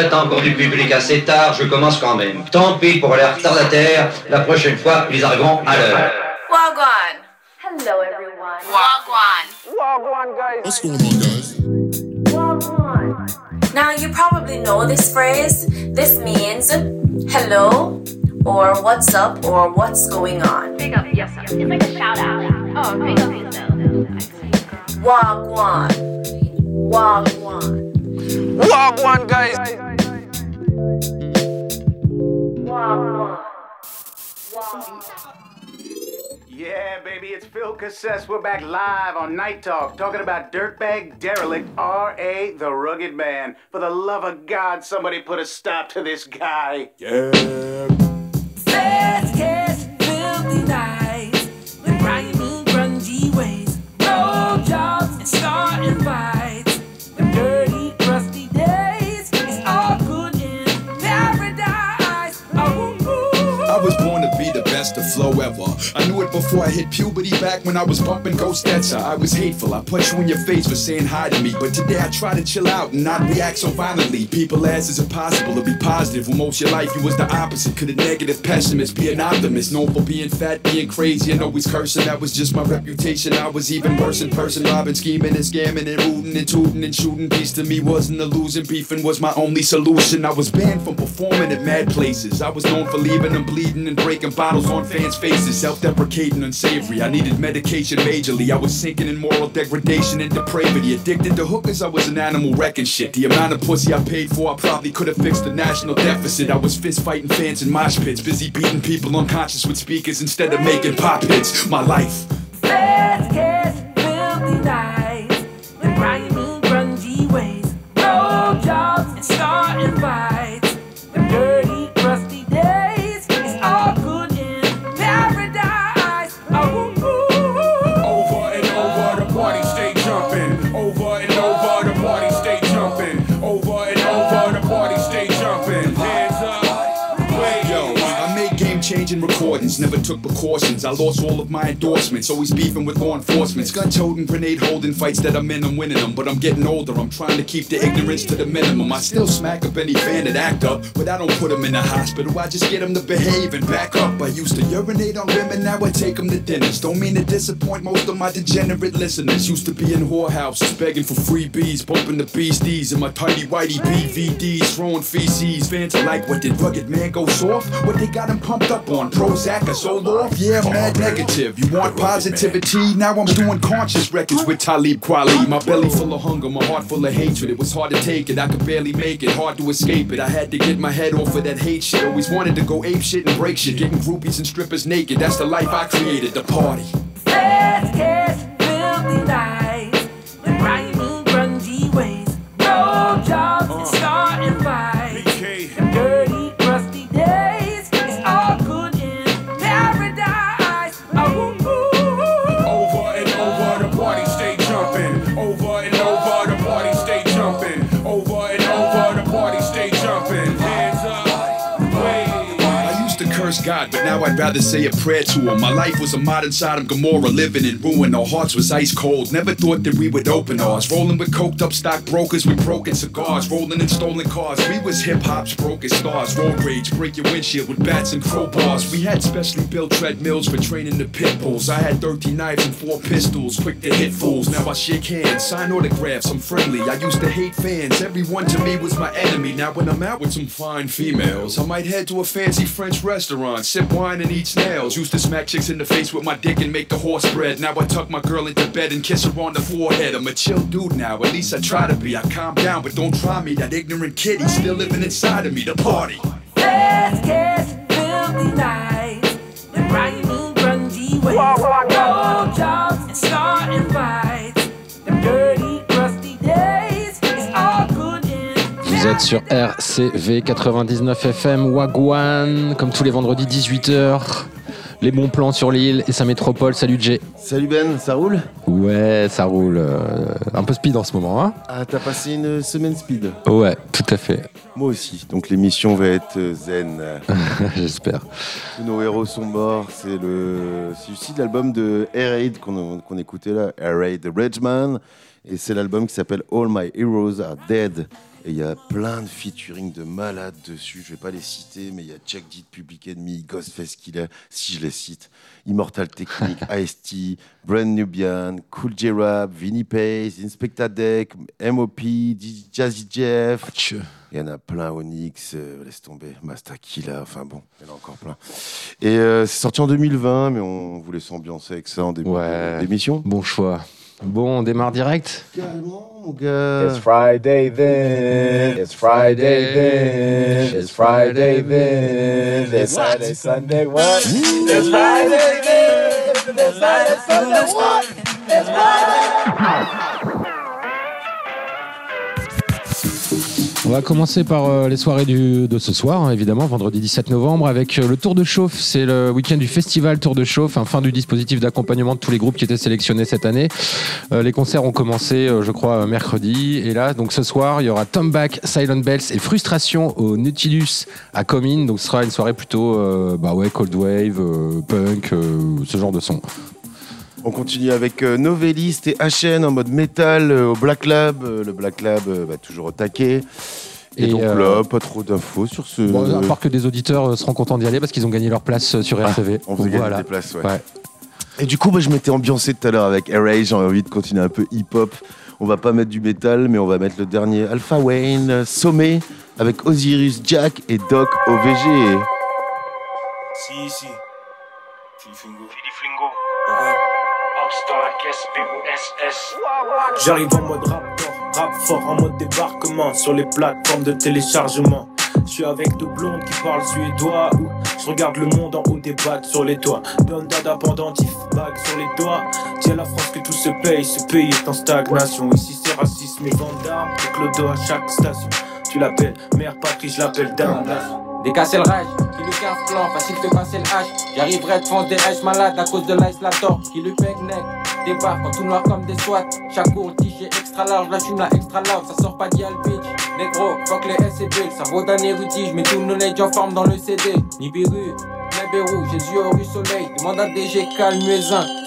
Attends encore du public assez tard, je commence quand même. Tant pis pour les retardataires, la prochaine fois, ils arriveront à l'heure. Wagwan. Hello, everyone. Wagwan. Wagwan, guys. What's going on, guys? Wagwan. Now, you probably know this phrase. This means hello, or what's up, or what's going on. Big up, yes, sir. It's like a shout out. Oh, big up yourself. Wagwan. Wagwan. Wagwan, guys. Wagwan. Wagwan. Yeah, baby, it's Phil Cassess. We're back live on Night Talk talking about Dirtbag Derelict, R.A. the Rugged Man. For the love of God, somebody put a stop to this guy. Yeah. Fast cash, filthy nights, the flow ever. I knew it before I hit puberty back when I was bumping Ghost. I was hateful. I punch you in your face for saying hi to me. But today I try to chill out and not react so violently. People ask, is it possible to be positive when most of your life you was the opposite? Could a negative pessimist be an optimist? Known for being fat, being crazy, and always cursing. That was just my reputation. I was even worse in person, robbing, scheming, and scamming, and rooting, and tooting, and shooting. Peace to me wasn't a losing. Beefing was my only solution. I was banned from performing at mad places. I was known for leaving them bleeding and breaking bottles on fans' faces. Self deprecating, unsavory. I needed medication majorly. I was sinking in moral degradation and depravity. Addicted to hookers, I was an animal wrecking shit. The amount of pussy I paid for, I probably could have fixed the national deficit. I was fist fighting fans in mosh pits, busy beating people unconscious with speakers instead of making pop hits. My life. I lost all of my endorsements, always beefing with law enforcement. Gun toting, grenade holding fights that I'm in, I'm winning them. But I'm getting older, I'm trying to keep the ignorance to the minimum. I still smack up any fan that act up, but I don't put them in the hospital. I just get them to behave and back up. I used to urinate on women, now I take them to dinners. Don't mean to disappoint most of my degenerate listeners. Used to be in whorehouses, begging for freebies, bumping the beasties in my tiny whitey BVDs, throwing feces. Fans are like, what did Rugged Man go soft? What they got him pumped up on? Prozac or sold off? Yeah, mad negative. You want positivity? Now I'm doing conscious records with Talib Kweli. My belly full of hunger, my heart full of hatred. It was hard to take it, I could barely make it, hard to escape it. I had to get my head off of that hate shit. Always wanted to go ape shit and break shit. Getting groupies and strippers naked, that's the life I created, the party. Fast cash, filthy nights, curse God, but now I'd rather say a prayer to him. My life was a modern Sodom Gomorrah, living in ruin. Our hearts was ice cold. Never thought that we would open ours. Rolling with coked up stockbrokers with broken cigars. Rolling in stolen cars. We was hip hop's broken stars. Road rage, break your windshield with bats and crowbars. We had specially built treadmills for training the pit bulls. I had 13 knives and four pistols, quick to hit fools. Now I shake hands, sign autographs, I'm friendly. I used to hate fans. Everyone to me was my enemy. Now when I'm out with some fine females, I might head to a fancy French restaurant, sip wine and eat snails. Used to smack chicks in the face with my dick and make the horse bread. Now I tuck my girl into bed and kiss her on the forehead. I'm a chill dude now, at least I try to be. I calm down, but don't try me. That ignorant kid, he's still living inside of me. The party. Fast cash, filthy nights, the grimy, grungy ways, Vous êtes sur RCV 99 FM Wagwan, comme tous les vendredis 18h. Les bons plans sur l'île et sa métropole. Salut Jay. Salut Ben, ça roule? Ouais, ça roule. euh, un peu speed en ce moment, hein Ah, t'as passé une semaine speed Ouais, tout à fait. Moi aussi, donc l'émission va être euh, zen. J'espère. Tous nos héros sont morts, c'est le... c'est aussi l'album de Air Raid qu'on qu'on écoutait là, Air Raid Regman, et c'est l'album qui s'appelle All My Heroes Are Dead. Et il y a plein de featuring de malades dessus. Je vais pas les citer, mais il y a Chuck D, Public Enemy, Ghostface Killer, si je les cite. Immortal Technique, Ice-T, Brand Nubian, Cool J Rap, Vinny Pace, Inspecta Deck, MOP, Jazzy Jeff. Il y en a plein, Onyx, euh, laisse tomber, Master Killa, enfin bon, il y en a encore plein. Et euh, c'est sorti en 2020, mais on voulait s'ambiancer avec ça en début Ouais. d'émission. Bon choix. Bon, on démarre direct. It's Friday then. It's Friday then. It's Friday then. It's Saturday, Sunday, what? It's Friday then. It's Saturday, Sunday, what? It's Friday. On va commencer par euh, les soirées de ce soir, hein, évidemment, vendredi 17 novembre, avec euh, le Tour de Chauffe. C'est le week-end du festival Tour de Chauffe, fin du dispositif d'accompagnement de tous les groupes qui étaient sélectionnés cette année. Euh, les concerts ont commencé, je crois, mercredi. Et là, donc ce soir, il y aura Tom Back, Silent Bells et Frustration au Nautilus à Comines. Donc ce sera une soirée plutôt, bah ouais, cold wave, punk, ce genre de son. On continue avec euh, Novelist et HN en mode métal euh, au Black Lab. Euh, le Black Lab euh, va toujours au taquet. Et, Et, donc euh, là, pas trop d'infos sur ce. Bon, à part que des auditeurs euh, seront contents d'y aller parce qu'ils ont gagné leur place euh, sur RTV. on faisait gagner Voilà. des places, ouais. Ouais. Et du coup, bah, je m'étais ambiancé tout à l'heure avec Array. J'ai envie de continuer un peu hip-hop. On va pas mettre du métal, mais on va mettre le dernier Alpha Wayne, Sommet, avec Osiris Jack et Doc OVG. Si, si. J'arrive en mode raptor, rap fort en mode débarquement sur les plateformes de téléchargement. Je suis avec deux blondes qui parlent suédois. Je regarde le monde en haut des bacs sur les toits. Donne dada pendentif, bague sur les doigts. Dis à la France que tout se paye, ce pays est en stagnation. Ici c'est racisme et vente d'armes, et clodo à chaque station. Tu l'appelles mère patrie, je l'appelle dame. Décasser le rage, qui lui casse plan, facile de casser le hache. J'arriverai te foncer des haches malades à cause de l'ice qui lui pègue. Débarque en tout noir comme des SWAT. Chaque cours, t extra large, la fume la extra loud, ça sort pas d'Yal bitch. Négro, fuck les SCP, le cerveau d'un érudit, j'mets tout le knowledge en forme dans le CD. Nibiru, Nébérou, Jésus au rue soleil. Demande à DG calme,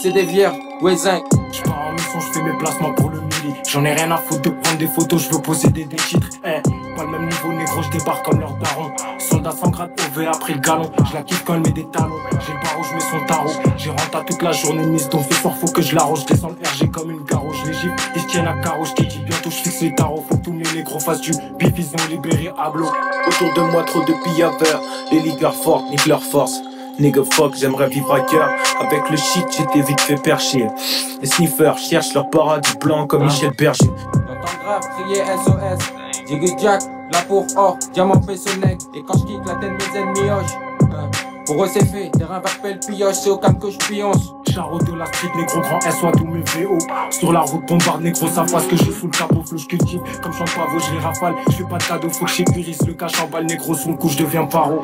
c'est des vierges, Wezin. J'pars en mission, j'fais mes placements pour le midi. J'en ai rien à foutre de prendre des photos, j'veux posséder des titres. Eh, pas le même niveau négro, j'débarque comme leur daron. Soldat sans grade, OV après le galon. J'la kiffe quand elle met des talons. J'ai le barreau, j'mets son tarot. J'ai rentré à toute la journée, mise donc ce soir faut que je l'arrose. J'descends le RG comme une garo, gifle. Ils se tiennent à carreau, j'te dis bientôt j'fixe les tarots. Faut que tous les négros fassent du bif, ils ont libéré Ablo. Autour de moi, trop de pillaveurs. Les ligueurs fortes, nique leur force. Nigga fuck, j'aimerais vivre ailleurs. Avec le shit, j'étais vite fait percher. Les sniffers cherchent leur paradis blanc comme Michel Berger. J'entends grave crier SOS. Jiggy Jack, là pour or, diamant fait son neck. Et quand je kick la tête, mes ennemis hoche. Hein. Pour eux, c'est fait, terrain verpel pioche, c'est au calme que je pionce. Charo de la street, négro grand S, soit tous mes VO. Sur la route, bombarde, négro, ça fasse que je sous le capot, flou, je cultive. Comme chante pavot, je les rafale. Je fais pas de cadeau, faut que j'épurise le cache en balle, négro, le coup, je deviens paro.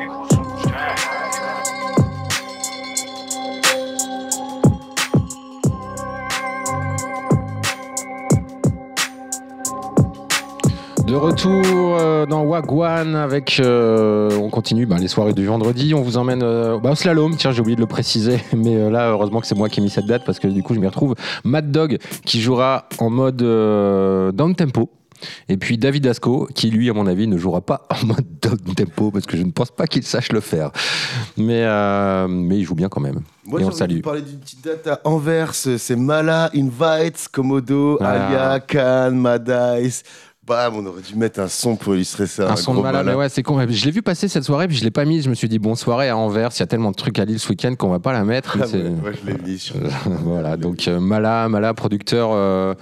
De retour euh, dans Wagwan avec. euh, on continue bah, les soirées du vendredi. On vous emmène euh, bah, au slalom. Tiens, j'ai oublié de le préciser. Mais euh, là, heureusement que c'est moi qui ai mis cette date parce que du coup, je m'y retrouve. Mad Dog qui jouera en mode down tempo. Et puis David Asco, qui lui, à mon avis, ne jouera pas en mode down tempo parce que je ne pense pas qu'il sache le faire. Mais, euh, mais il joue bien quand même. Moi, Et on salue. parler d'une petite date à Anvers. C'est Mala, Invites, Komodo, Ah. Alia, Khan, Madice. Bam, on aurait dû mettre un son pour illustrer ça. Un son de malade, Mala. mais ouais, c'est con. Je l'ai vu passer cette soirée, puis je l'ai pas mise. Je me suis dit, bon, soirée à Anvers, il y a tellement de trucs à Lille ce week-end qu'on va pas la mettre. Ah ouais, ouais, je l'ai mis voilà, donc euh, Mala, Mala, producteur, euh,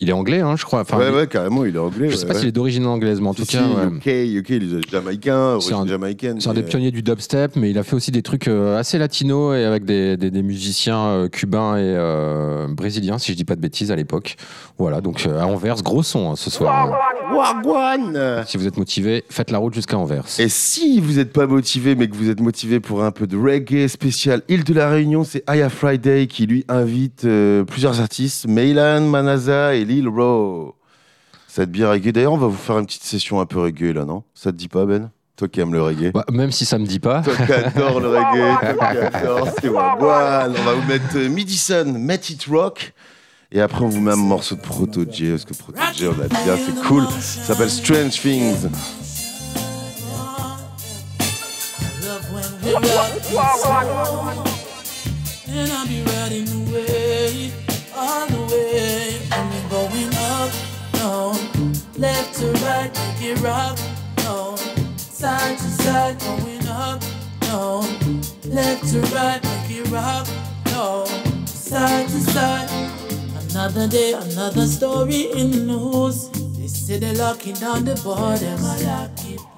il est anglais, hein, je crois. Enfin, ouais, ouais, carrément, il est anglais. Je sais ouais, pas ouais. s'il est d'origine anglaise, mais en Si, tout si, cas, ouais. UK, UK, il est jamaïcain, C'est un- jamaïcaine. C'est un des mais- pionniers du dubstep, mais il a fait aussi des trucs euh, assez latinos et avec des, des- des musiciens euh, cubains et euh, brésiliens, si je dis pas de bêtises, à l'époque. Voilà, donc euh, à Anvers, gros son hein, ce soir. Wagwan Si vous êtes motivé, faites la route jusqu'à Anvers. Et si vous n'êtes pas motivé, mais que vous êtes motivé pour un peu de reggae spécial Île de la Réunion, c'est Aya Friday qui lui invite euh, plusieurs artistes, Meylan, Manaza et Lil Ro. Ça va être bien reggae. D'ailleurs, on va vous faire une petite session un peu reggae là, non? Ça te dit pas, Ben? Toi qui aimes le reggae. Bah, même si ça me dit pas. Toi qui adore le reggae, toi qui adore, c'est Wagwan. On va vous mettre euh, Midison, Met It Rock. Et après, on vous met un morceau de Proto J, parce que Proto J, on a bien, c'est cool. Ça s'appelle Strange Things. And I'll be riding away, all the way. Down, left to right, make it rock, down, side to side, going up, down, left to right, make it rock, down, side to side. Another day, another story in the news. Say they're locking down the borders.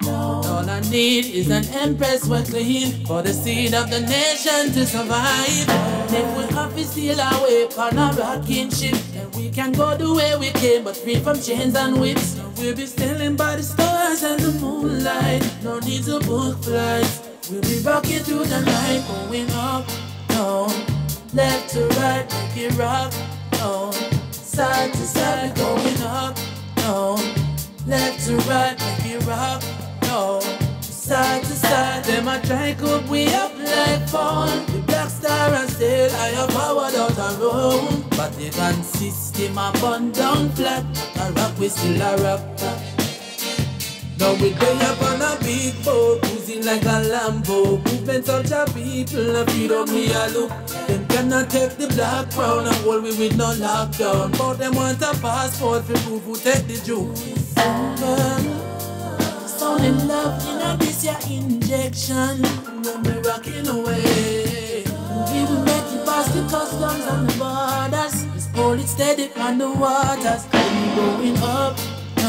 All I need is an empress we're clean for the seed of the nation to survive. And if we have to steal our way on a rocking ship, then we can go the way we came, but free from chains and whips. So we'll be sailing by the stars and the moonlight. No need to book flights. We'll be rocking through the night, going up, down, left to right, make it rock, down, side to side, going up, down, left to right, make it rock, down, side to side. Them a try cook we up like fun. The black star and sail higher powered out a room, but the gun system a bun down flat. A rock we still a rock. Now we day up on a big boat, cruising like a Lambo. Movement such a people, and feed on me a look. Them cannot take the black crown and hold we with no lockdown. But them want a passport for proof who take the juice. Sound in love, you know this your injection. When we rocking away. We will make it past the customs and the borders. Hold it steady on the waters. We going up,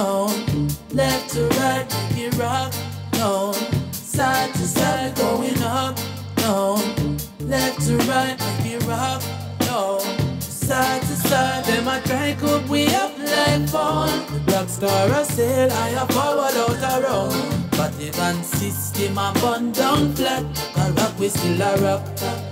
down, left to right, make it rock, down, side to side, going up, down, left to right, make it rock, down, side to side. Them a try cook we up like fun. The black star a sail, I a forward out around. But the system a bun down flat. A rock we still a rock.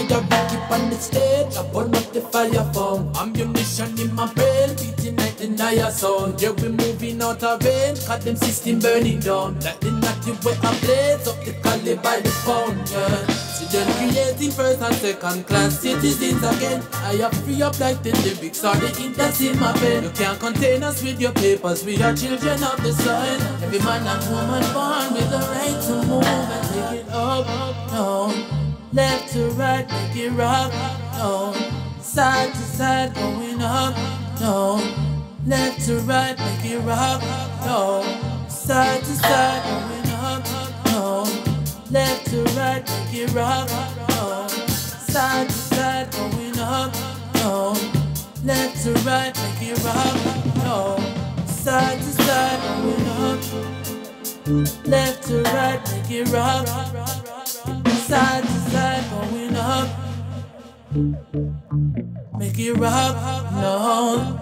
I a rock it on the stage, I burn up the fire phone. Ammunition in my brain, beating like the Naya sound. Yeah, we moving out of range, cause them system burning down. Like the natty way I blaze up the cali by the pound, yeah. See them creating first and second class citizens again. I have free up like the lyrics or the that's in my pen. You can't contain us with your papers, we are children of the sun. Every man and woman born with the right to move and take it up, down. Left to right, make it rock, down. Side to side, going up, down. Left to right, make it rock, down. Side to side, going up, down. Left to right, make it rock, down. Side to side, going up, down. Left to right, make it rock, down. Side to side, going up. Left to right, make it rock. Side to side, going up. Make it rock, no.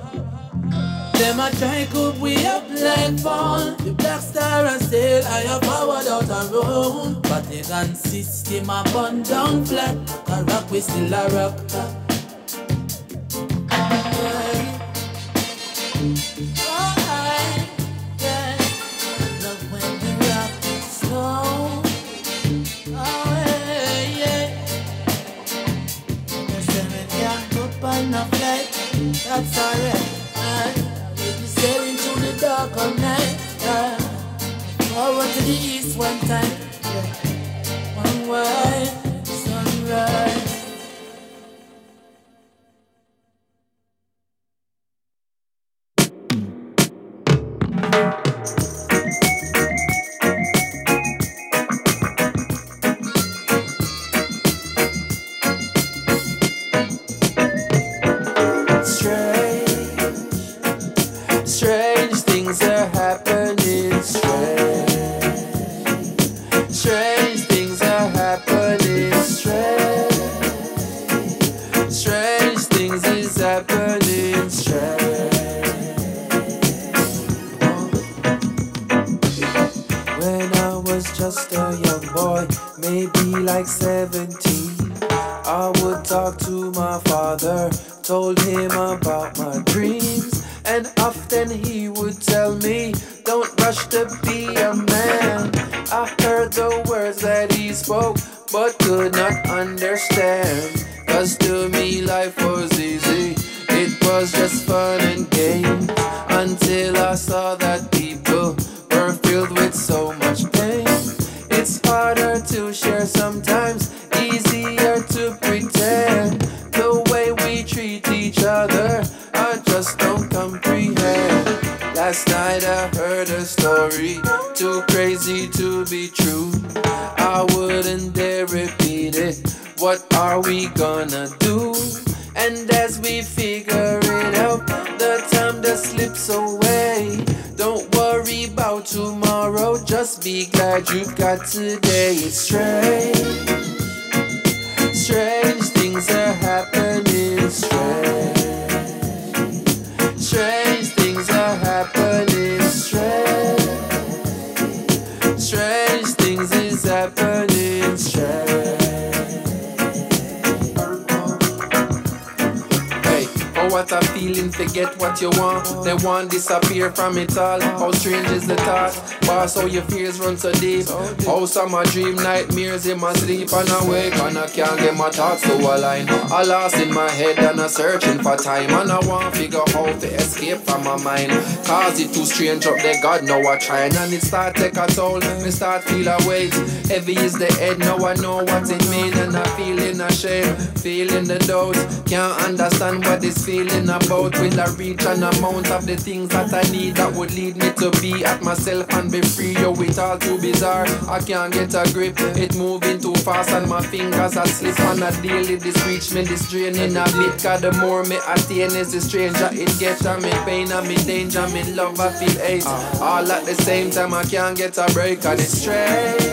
Them a try cook we up like fun. The black star and sail I have powered out a road. But the gun system a bun down flat. A rock we still a rock. outside. Tomorrow, just be glad you've got today. It's strange, strange things are happening. A get what you want. They want disappear from it all. How strange is the thought? Boss, how your fears run so deep. How some a dream nightmares in my sleep and awake and I can't get my thoughts to align. I lost in my head and I'm searching for time and I want to figure out to escape from my mind. Cause it too strange up there, God know I trying and it start take a toll. Me start feel a weight. Heavy is the head, now I know what it mean and I feeling ashamed, feeling the doubt. Can't understand what this feeling about. Will I reach an amount of the things that I need that would lead me to be at myself and be free? Yo, it's all too bizarre. I can't get a grip. It moving too fast and my fingers are slip on a daily. This reach me, this draining a bit. Cause the more me attain is the stranger it gets. I'm in pain, I'm in danger, I'm in love, I feel hate. All at the same time, I can't get a break and it's strange.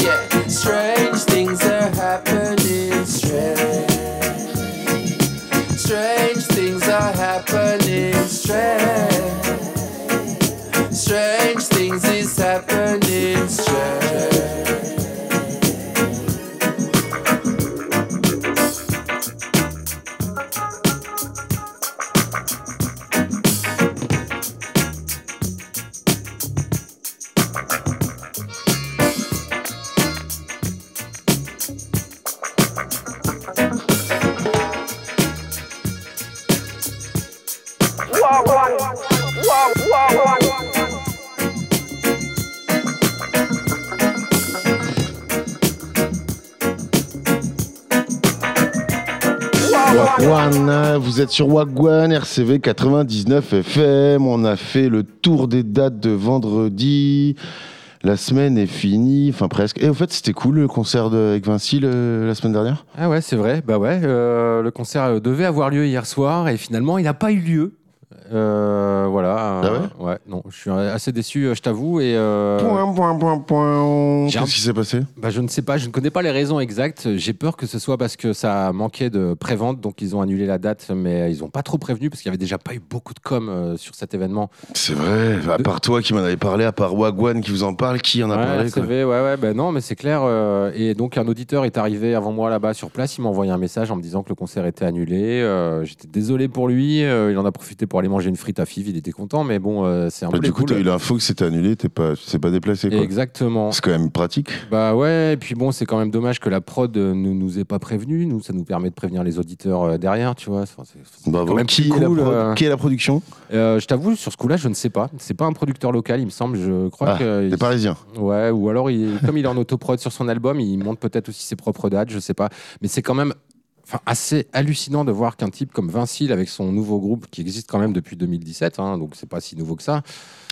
Yeah, strange things are happening. Strange. Strange Vous êtes sur Wagwan, RCV 99 FM. On a fait le tour des dates de vendredi. La semaine est finie, enfin presque. Et au fait, c'était cool le concert de- avec Vinci la semaine dernière? Ah ouais, c'est vrai. Bah ouais, euh, le concert devait avoir lieu hier soir et finalement, il n'a pas eu lieu. Euh, voilà. Ah euh, ouais Non, je suis assez déçu, euh, je t'avoue. Et euh, Point, point, point, point. J'ai un- Qu'est-ce qui s'est passé? Bah, je ne sais pas, je ne connais pas les raisons exactes. J'ai peur que ce soit parce que ça manquait de prévente, donc ils ont annulé la date, mais ils n'ont pas trop prévenu parce qu'il n'y avait déjà pas eu beaucoup de com euh, sur cet événement. C'est vrai, à part toi qui m'en avais parlé, à part Wagwan qui vous en parle, qui en a Ouais, parlé quoi ouais, ouais, ben non, mais c'est clair. euh, et donc, un auditeur est arrivé avant moi là-bas sur place. Il m'a envoyé un message en me disant que le concert était annulé. J'étais désolé pour lui. il en a profité pour aller manger une frite à Fiv. Il était content, mais bon, euh, c'est un Bah, peu du coup, cool. t'as eu l'info que c'était annulé, t'es pas, tu t'es pas déplacé quoi. Exactement. C'est quand même pratique. Bah ouais, et puis bon, c'est quand même dommage que la prod euh, ne nous ait pas prévenu. Nous, ça nous permet de prévenir les auditeurs euh, derrière, tu vois. C'est- c'est Bravo. quand même Qui, plus est la cool, prod- qui est la production? Euh, je t'avoue, sur ce coup-là, je ne sais pas. C'est pas un producteur local, il me semble. Je crois Ah, que. des Parisiens. Ouais, ou alors, il, comme il est en autoprod sur son album, il monte peut-être aussi ses propres dates, je sais pas. Mais c'est quand même enfin, assez hallucinant de voir qu'un type comme Vincile, avec son nouveau groupe qui existe quand même depuis 2017, hein, donc c'est pas si nouveau que ça.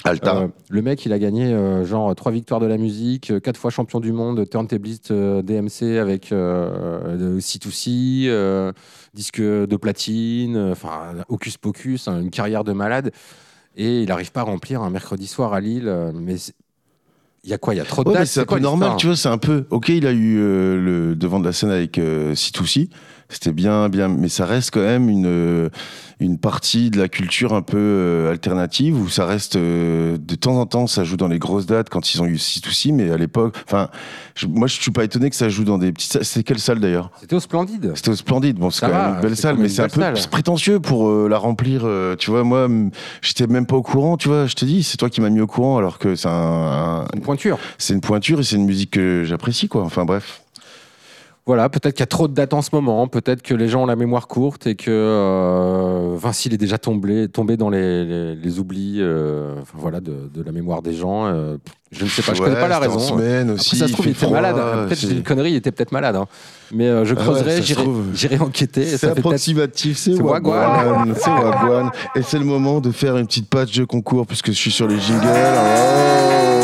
Alta. Euh, le mec, il a gagné euh, genre trois victoires de la musique, euh, quatre fois champion du monde, turntabliste euh, DMC avec euh, de C2C, euh, disque de platine, enfin Hocus Pocus, hein, une carrière de malade. Et il n'arrive pas à remplir un mercredi soir à Lille. mais il y a quoi Il y a trop de Ouais, dates? c'est un quoi peu normal, tu vois, c'est un peu. Ok, il a eu euh, le devant de la scène avec euh, C2C, c'était bien, bien, mais ça reste quand même une, euh, une partie de la culture un peu euh, alternative où ça reste euh, de temps en temps, ça joue dans les grosses dates quand ils ont eu C2C, mais à l'époque, enfin, moi je suis pas étonné que ça joue dans des petites salles. C'était quelle salle d'ailleurs? C'était au Splendide. C'était au Splendide. Bon, c'est quand va, même une belle salle, mais c'est un peu salle. prétentieux pour euh, la remplir. tu vois, moi, j'étais même pas au courant. Tu vois, je te dis, c'est toi qui m'as mis au courant, alors que c'est un, un- Une pointure. c'est une pointure et c'est une musique que j'apprécie, quoi. Enfin bref. Voilà, peut-être qu'il y a trop de dates en ce moment, peut-être que les gens ont la mémoire courte et que euh, Vinci il est déjà tombé, tombé dans les, les- les oublis euh, enfin, voilà, de, de la mémoire des gens. euh, je ne sais pas, je Ouais, connais pas la raison. semaine Après, aussi, ça se trouve, il était froid, malade. C'est- j'ai une connerie, il était peut-être malade. hein. Mais je Ah ouais, creuserai, ça se j'irai enquêter. C'est peut-être- approximatif, c'est. Wagwan. C'est Wagwan. Et c'est le moment de faire une petite patch de concours puisque je suis sur les jingles. Oh.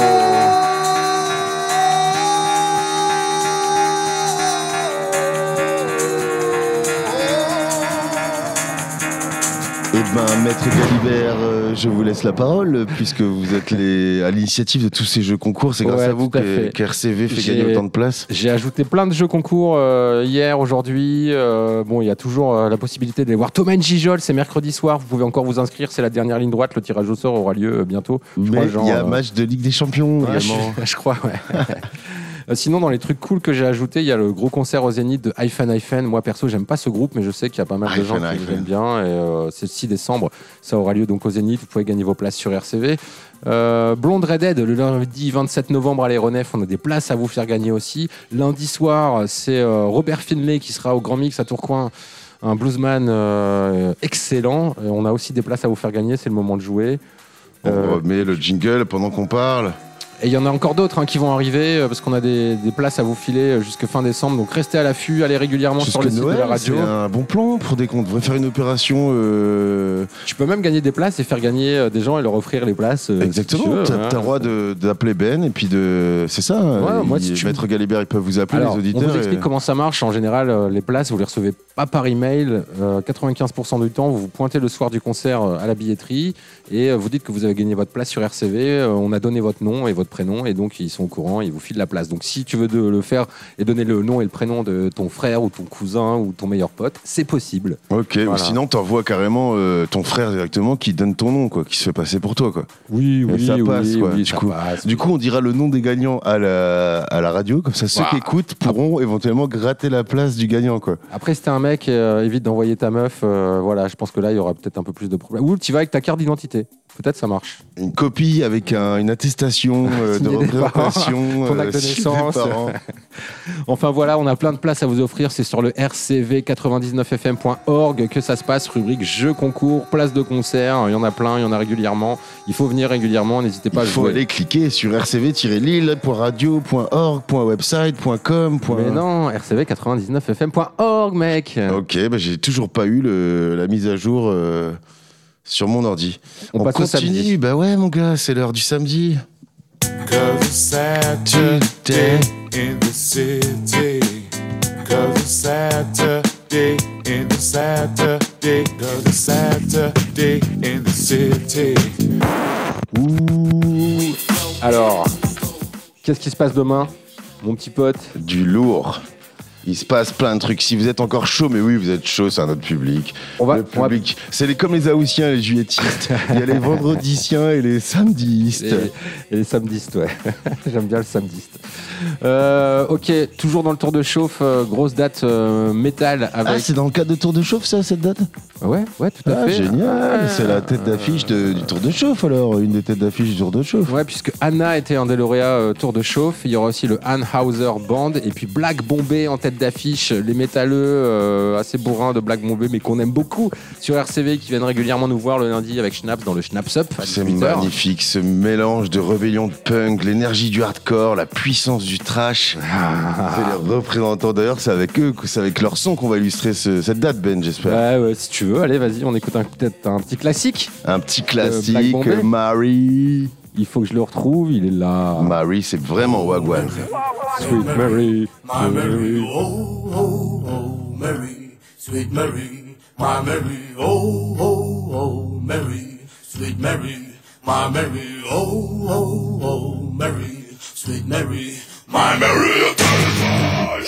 Ben, Maître Galibert, euh, je vous laisse la parole, puisque vous êtes les, à l'initiative de tous ces jeux concours. C'est grâce Ouais, à vous fait. qu'RCV fait J'ai- gagner autant de places. J'ai ajouté plein de jeux concours euh, hier, aujourd'hui. Euh, bon, il y a toujours la possibilité d'aller voir Thomas Gijol, c'est mercredi soir. Vous pouvez encore vous inscrire, c'est la dernière ligne droite. Le tirage au sort aura lieu bientôt. Je Mais il y a un match de Ligue des Champions Ouais, je, je crois, ouais. Euh, Sinon, dans les trucs cool que j'ai ajouté, il y a le gros concert au Zénith de Hyphen Hyphen. Moi, perso, j'aime pas ce groupe, mais je sais qu'il y a pas mal de gens Hyphen qui l'aiment bien. Et euh, c'est le 6 décembre. Ça aura lieu donc au Zénith. Vous pouvez gagner vos places sur RCV. Euh, Blonde Redhead, le lundi 27 novembre à l'aéronef, on a des places à vous faire gagner aussi. Lundi soir, c'est euh, Robert Finlay qui sera au Grand Mix à Tourcoing. Un bluesman euh, excellent. Et on a aussi des places à vous faire gagner. C'est le moment de jouer. On remet le jingle pendant qu'on parle. Et il y en a encore d'autres hein, qui vont arriver euh, parce qu'on a des, des places à vous filer euh, jusque fin décembre. Donc restez à l'affût, allez régulièrement sur le site Noël, de la radio. C'est un bon plan pour des comptes. On devrait faire une opération. euh, Tu peux même gagner des places et faire gagner des gens et leur offrir les places. euh, si Exactement. tu T'as hein. le droit d'appeler Ben et puis de. C'est ça. Ouais, moi, si tu- Maître Galibert, ils peuvent vous appeler Alors, les on auditeurs. vous explique et- comment ça marche. En général, les places, vous les recevez pas par email. Euh, 95% du temps, vous vous pointez le soir du concert à la billetterie et vous dites que vous avez gagné votre place sur RCV. On a donné votre nom et votre prénom et donc ils sont au courant, ils vous filent la place. Donc si tu veux de- le faire et donner le nom et le prénom de ton frère ou ton cousin ou ton meilleur pote, c'est possible. Ok, ou sinon t'envoies carrément euh, ton frère directement qui donne ton nom, quoi, qui se fait passer pour toi, quoi. Oui, Et oui, ça oui, passe, quoi. oui, du, ça coup, passe. du coup, on dira le nom des gagnants à la, à la radio, comme ça ceux qui écoutent pourront éventuellement gratter la place du gagnant, quoi. Après, si t'es un mec, euh, évite d'envoyer ta meuf. euh, voilà, je pense que là, il y aura peut-être un peu plus de problèmes. Ou tu vas avec ta carte d'identité. Peut-être ça marche. Une copie avec un- une attestation euh, de représentation, ton acte de signée des naissance. Enfin voilà, on a plein de places à vous offrir. C'est sur le rcv99fm.org que ça se passe. Rubrique jeux concours, place de concert. Il y en a plein, il y en a régulièrement. Il faut venir régulièrement. N'hésitez pas à Il faut jouer. aller cliquer sur rcv-lille.radio.org.website.com. Mais non, rcv99fm.org, mec. Ok, bah, j'ai toujours pas eu le- la mise à jour euh, sur mon ordi. On passe au continue, samedi. bah ouais mon gars, c'est l'heure du samedi. Cause it's Saturday in the city. Cause it's Saturday in the Saturday. Cause it's Saturday in the city. Ouh, Alors, qu'est-ce qui se passe demain, mon petit pote? Du lourd. Il se passe plein de trucs. Si vous êtes encore chaud, mais oui, vous êtes chaud, c'est un autre public. On va- le va- public, c'est les, comme les Haussiens, les Juilletistes. Il y a les Vendredisiens et les Samedistes. Et, et les samedistes, ouais. J'aime bien le samediste. Euh, ok, toujours dans le tour de chauffe, euh, grosse date euh, métal Ah, c'est dans le cadre de Tour de Chauffe, ça, cette date? Ouais, ouais, tout à Ah, fait. génial. Ah. C'est la tête d'affiche du Tour de Chauffe, alors. Une des têtes d'affiche du Tour de Chauffe. Ouais, puisque Anna était un des lauréats Tour de chauffe. Il y aura aussi le Anne Hauser Band et puis Black Bombay en tête d'affiche. Les métalleux euh, assez bourrins de Black Bombay, mais qu'on aime beaucoup sur RCV qui viennent régulièrement nous voir le lundi avec Schnaps dans le Schnaps Up. C'est 18 heures. magnifique, ce mélange de rébellion de punk, l'énergie du hardcore, la puissance du trash. Ah. C'est les représentants d'ailleurs, c'est avec eux, c'est avec leur son qu'on va illustrer ce- cette date, Ben, j'espère. Ouais, ouais, si tu veux, allez, vas-y, on écoute peut-être un petit classique. Un petit classique, Bombay. Il faut que je le retrouve, il est là. Marie, c'est vraiment Wagwan. Sweet Mary. My Mary, oh, oh, oh, Mary, sweet Mary, my Mary, oh, oh, oh, Mary, sweet Mary, my Mary, oh, oh, oh, Mary, sweet Mary, my Mary, Mary,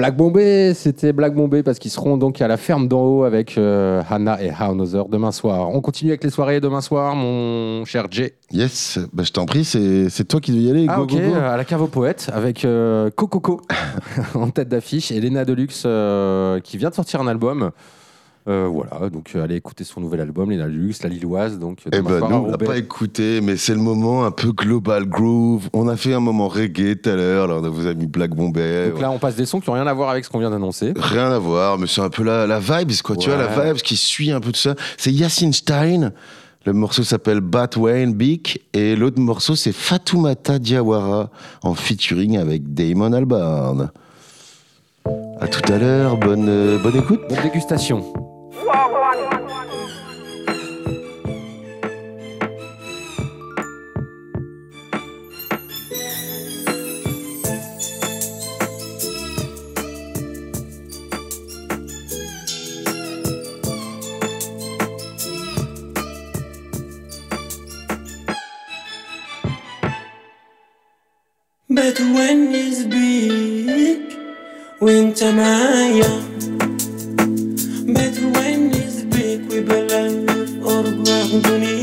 Black Bombay, c'était Black Bombay parce qu'ils seront donc à la ferme d'en haut avec euh, Hannah et Haunozer demain soir. On continue avec les soirées demain soir, mon cher Jay. Yes, bah, je t'en prie, c'est toi qui dois y aller. Ah go, ok, go, go. à la cave aux poètes avec euh, Cococo en tête d'affiche et Lena Deluxe euh, qui vient de sortir un album. Euh, voilà, donc euh, allez écouter son nouvel album, Lena Deluxe, la Lilloise. Donc, Eh demain ben, nous, on l'a pas écouté, mais c'est le moment un peu global groove. On a fait un moment reggae tout à l'heure, là, on vous a mis Black Bombay. Donc là, on passe des sons qui n'ont rien à voir avec ce qu'on vient d'annoncer. Rien à voir, mais c'est un peu la, la vibes, quoi. Tu vois, la vibes qui suit un peu tout ça. C'est Yacine Stein. Le morceau s'appelle Batwayne Beak. Et l'autre morceau, c'est Fatoumata Diawara en featuring avec Damon Albarn. À tout à l'heure. Bonne, euh, bonne écoute. Bonne dégustation. بتونس بيك وانت معايا بتونس بيك وبلف قربك دنيا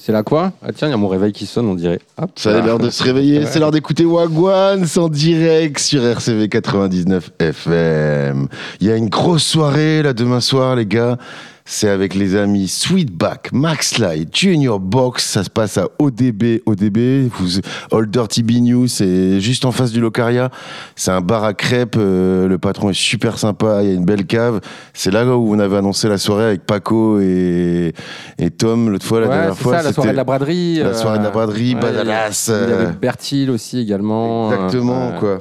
C'est là quoi? Ah tiens, il y a mon réveil qui sonne, on dirait. Hop, Ça a l'heure de se réveiller, c'est l'heure d'écouter Wagwan en direct sur RCV 99 FM. Il y a une grosse soirée là demain soir les gars. C'est avec les amis Sweetback, Max Light, Junior Box. Ça se passe à ODB. ODB, Old Dirty B News, c'est juste en face du Locaria. C'est un bar à crêpes. euh, le patron est super sympa. Il y a une belle cave. C'est là où on avait annoncé la soirée avec Paco et, et Tom l'autre fois, la Ouais, dernière c'est fois. ça, la soirée de la braderie. La soirée de la euh, braderie, Badalas. Il y avait Bertil aussi également. Exactement, euh, quoi.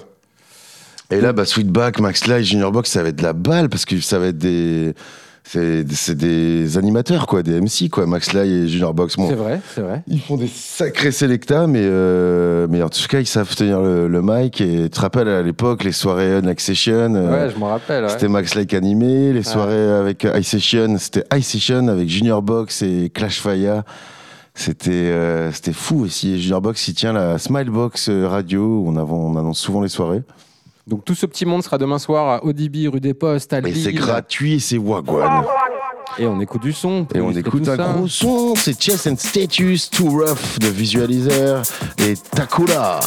Et là, bah, Sweetback, Max Light, Junior Box, ça va être de la balle parce que ça va être des. C'est des animateurs, quoi, des MC, quoi. Max Light et Junior Box. Bon, C'est vrai, c'est vrai. ils font des sacrés sélectas, mais, euh, mais en tout cas, ils savent tenir le, le mic. Et tu te rappelles à l'époque, les soirées Unlock Session. euh, Ouais, je m'en rappelle. ouais. C'était Max Like animé. Les soirées avec High Session, c'était High Session avec Junior Box et Clash Fire. C'était euh, c'était fou aussi. Et Junior Box, il tient la Smilebox euh, radio. où On, on annonce souvent les soirées. Donc tout ce petit monde sera demain soir à ODB, rue des Postes, à Et Lille. c'est gratuit et c'est Wagwan. Et on écoute du son. Et on écoute un ça. gros son. C'est Chess and Status, Too Rough de Visualizer et Takula.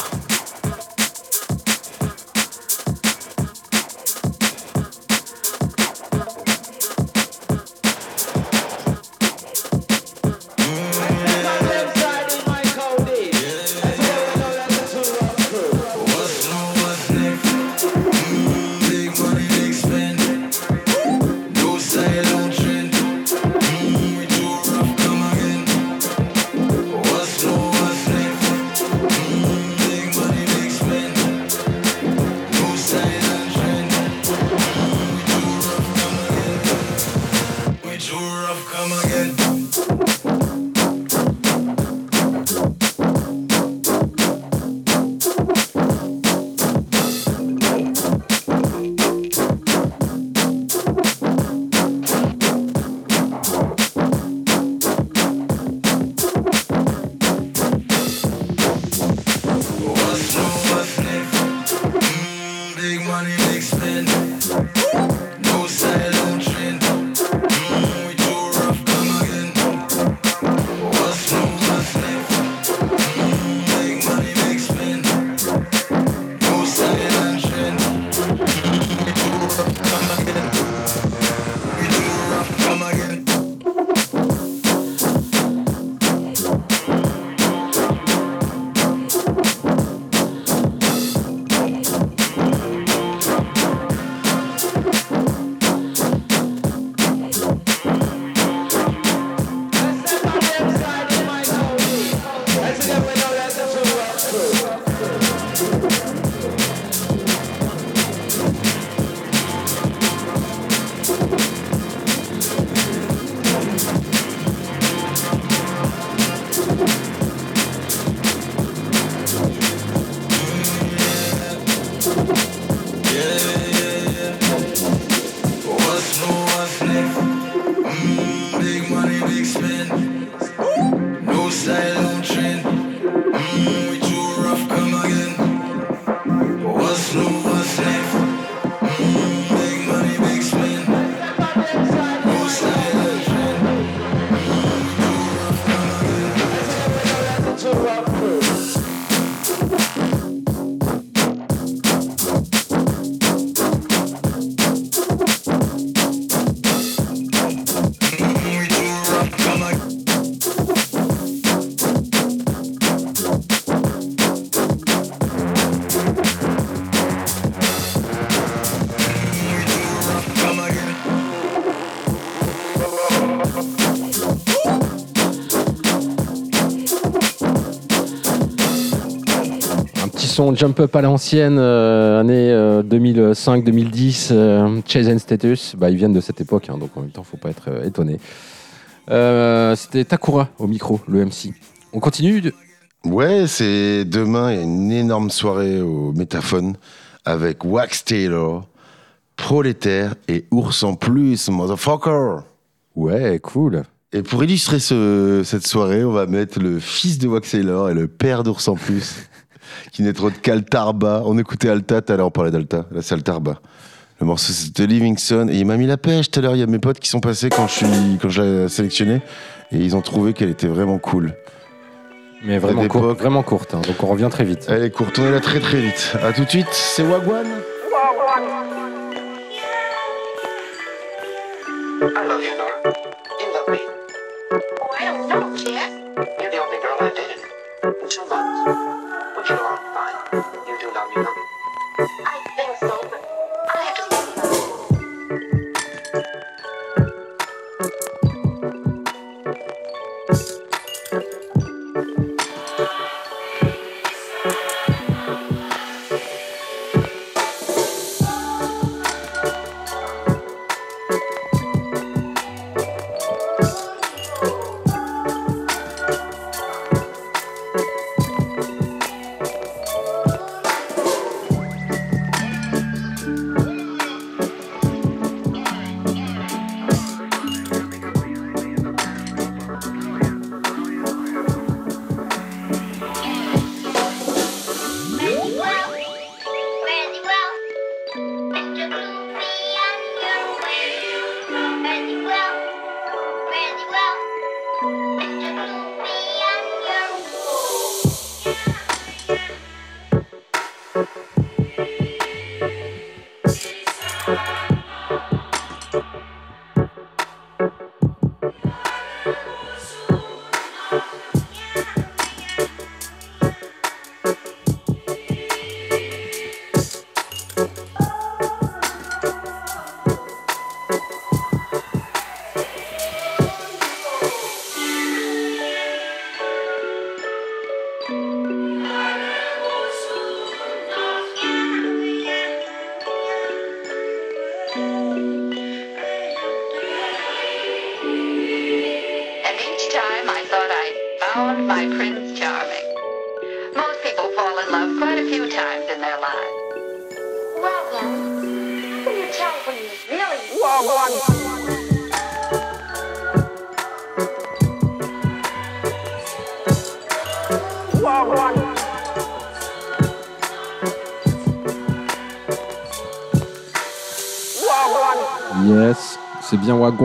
Son jump up à l'ancienne, euh, année 2005-2010, euh, Chase and Status. Bah, ils viennent de cette époque, hein, donc en même temps, faut pas être euh, étonné. Euh, C'était Takura au micro, le MC. On continue de- Ouais, c'est demain, il y a une énorme soirée au Métaphone avec Wax Taylor, Prolétaire et Ours en plus, motherfucker. Ouais, cool. Et pour illustrer ce- cette soirée, on va mettre le fils de Wax Taylor et le père d'Ours en plus, qui n'est autre qu'Altarba. On écoutait Alta, tout à l'heure on parlait d'Alta, là c'est Altarba. Le morceau c'était Livingstone et il m'a mis la pêche tout à l'heure, il y a mes potes qui sont passés quand je suis quand je l'ai sélectionné Et ils ont trouvé qu'elle était vraiment cool. Mais vraiment, cour- vraiment courte, hein, donc on revient très vite. Elle est courte, on est là très très vite. À tout de suite, c'est Wagwan. I love you, Nora. You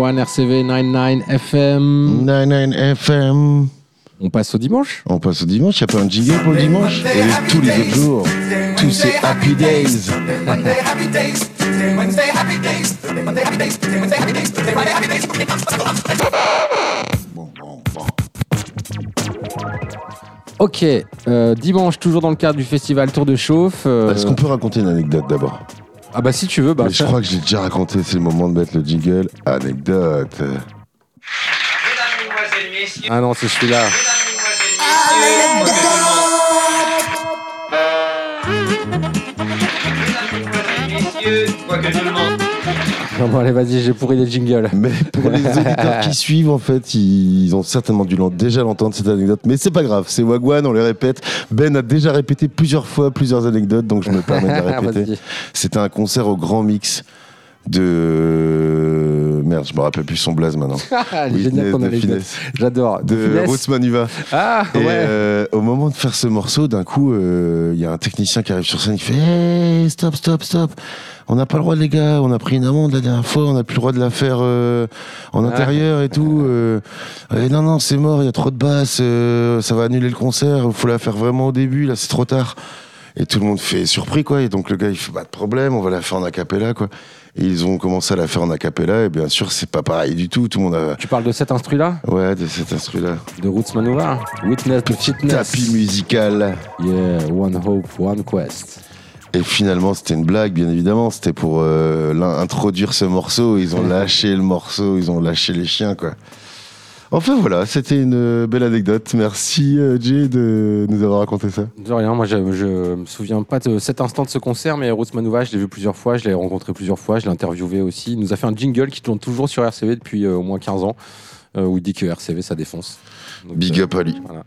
1 RCV 99 FM. 99 FM. On passe au dimanche? On passe au dimanche, il n'y a pas un jingle pour le dimanche? Et tous les autres jours, tous ces happy days. Ok, euh, dimanche, toujours dans le cadre du festival Tour de Chauffe. Euh, Est-ce qu'on peut raconter une anecdote d'abord? Ah bah si tu veux, bah Mais je crois que j'ai déjà raconté, c'est le moment de mettre le jingle. Anecdote. Ah non, c'est celui-là. Quoique tout le monde. Non, bon, allez, vas-y, j'ai pourri les jingles. Mais pour les auditeurs qui suivent, en fait, ils ont certainement dû déjà l'entendre cette anecdote. Mais c'est pas grave, c'est Wagwan, on les répète. Ben a déjà répété plusieurs fois plusieurs anecdotes, donc je me permets de la répéter. C'était un concert au Grand Mix de. Merde, je me rappelle plus son blaze maintenant. Ah, génial de. Finesse. J'adore. De Finesse. Roots Manuva. Ah, Et ouais. euh, au moment de faire ce morceau, d'un coup, euh, il y a un technicien qui arrive sur scène, il fait hey, stop, stop, stop. On n'a pas le droit, les gars. On a pris une amende la dernière fois. On n'a plus le droit de la faire euh, en Ah. intérieur et tout. Euh, non, non, c'est mort. Il y a trop de basses. ça va annuler le concert. Il faut la faire vraiment au début. Là, c'est trop tard. Et tout le monde fait surpris, quoi. Et donc le gars, il fait pas de problème. On va la faire en acapella, quoi. Et ils ont commencé à la faire en acapella. Et bien sûr, c'est pas pareil du tout. Tout le monde a. Tu parles de cet instru-là Ouais, de cet instru-là. De Roots Maneuver Witness the Fitness. Tapis musical. Yeah, one hope, one quest. Et finalement, c'était une blague, bien évidemment. C'était pour euh, introduire ce morceau. Ils ont lâché le morceau, ils ont lâché les chiens, quoi. Enfin voilà, c'était une euh, belle anecdote. Merci euh, Jay de nous avoir raconté ça. De rien, moi je, je me souviens pas de cet instant de ce concert, mais Roots Manouva, je l'ai vu plusieurs fois, je l'ai rencontré plusieurs fois, je l'ai interviewé aussi. Il nous a fait un jingle qui tourne toujours sur RCV depuis euh, au moins 15 ans, où il dit que RCV ça défonce. Donc, Big euh, up à lui. Voilà.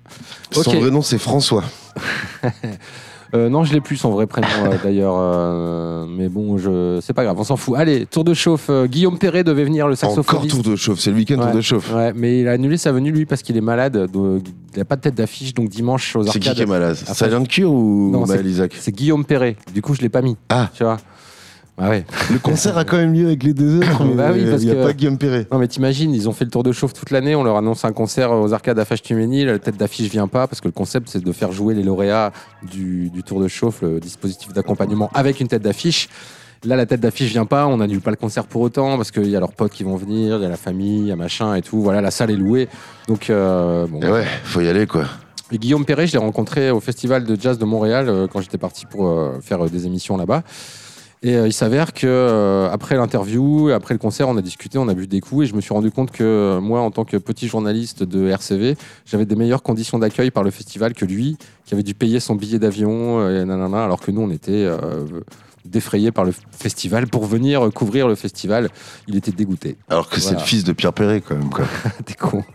Son Ok. vrai nom, c'est François. Euh, non, je l'ai plus son vrai prénom euh, d'ailleurs, euh, mais bon, je... c'est pas grave, on s'en fout. Allez, tour de chauffe. Guillaume Perret devait venir le Encore saxophoniste. tour de chauffe, c'est le week-end tour de chauffe. Ouais, mais il a annulé sa venue lui parce qu'il est malade. donc il a pas de tête d'affiche, donc dimanche aux C'est arcades. qui qui est malade Après, Silent Cure ou Non, c'est- Isaac C'est Guillaume Perret. Du coup, je l'ai pas mis. Ah. Tu vois. Ah ouais. Le concert a quand même lieu avec les deux autres, mais Bah oui, parce il n'y a que- pas Guillaume Perret. Non mais t'imagines, ils ont fait le tour de chauffe toute l'année, on leur annonce un concert aux arcades à Fâche-Tuménil, la tête d'affiche vient pas parce que le concept c'est de faire jouer les lauréats du, du tour de chauffe, le dispositif d'accompagnement avec une tête d'affiche. Là la tête d'affiche vient pas, on n'annule pas le concert pour autant parce qu'il y a leurs potes qui vont venir, il y a la famille, il y a machin et tout, voilà la salle est louée. Donc euh, bon. Et ouais, faut y aller quoi. Et Guillaume Perret, je l'ai rencontré au Festival de Jazz de Montréal euh, quand j'étais parti pour euh, faire euh, des émissions là-bas. Et euh, il s'avère que euh, après l'interview, après le concert, on a discuté, on a bu des coups, et je me suis rendu compte que euh, moi, en tant que petit journaliste de RCV, j'avais des meilleures conditions d'accueil par le festival que lui, qui avait dû payer son billet d'avion, et nanana, alors que nous, on était euh, défrayés par le festival pour venir couvrir le festival. Il était dégoûté. Alors que c'est le fils de Pierre Perret quand même. Quoi. T'es con.